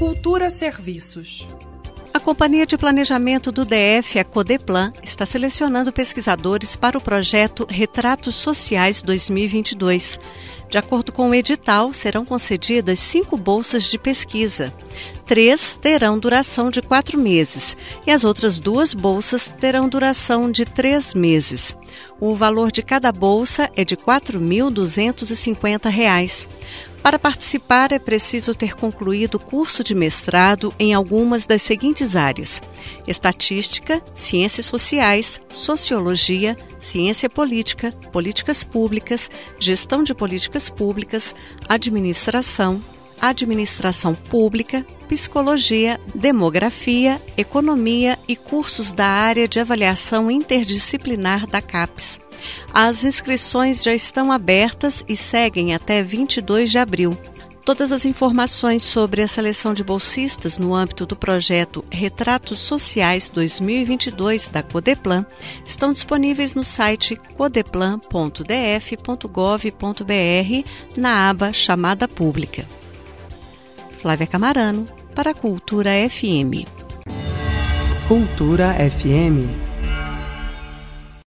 Cultura Serviços. A Companhia de Planejamento do DF, a Codeplan, está selecionando pesquisadores para o projeto Retratos Sociais 2022. De acordo com o edital, serão concedidas cinco bolsas de pesquisa. Três terão duração de quatro meses e as outras duas bolsas terão duração de três meses. O valor de cada bolsa é de R$ 4.250. Para participar, é preciso ter concluído curso de mestrado em algumas das seguintes áreas: estatística, ciências sociais, sociologia, ciência política, políticas públicas, gestão de políticas públicas, administração, administração pública, psicologia, demografia, economia e cursos da área de avaliação interdisciplinar da CAPES. As inscrições já estão abertas e seguem até 22 de abril. Todas as informações sobre a seleção de bolsistas no âmbito do projeto Retratos Sociais 2022 da Codeplan estão disponíveis no site codeplan.df.gov.br na aba Chamada Pública. Flávia Camarano, para a Cultura FM. Cultura FM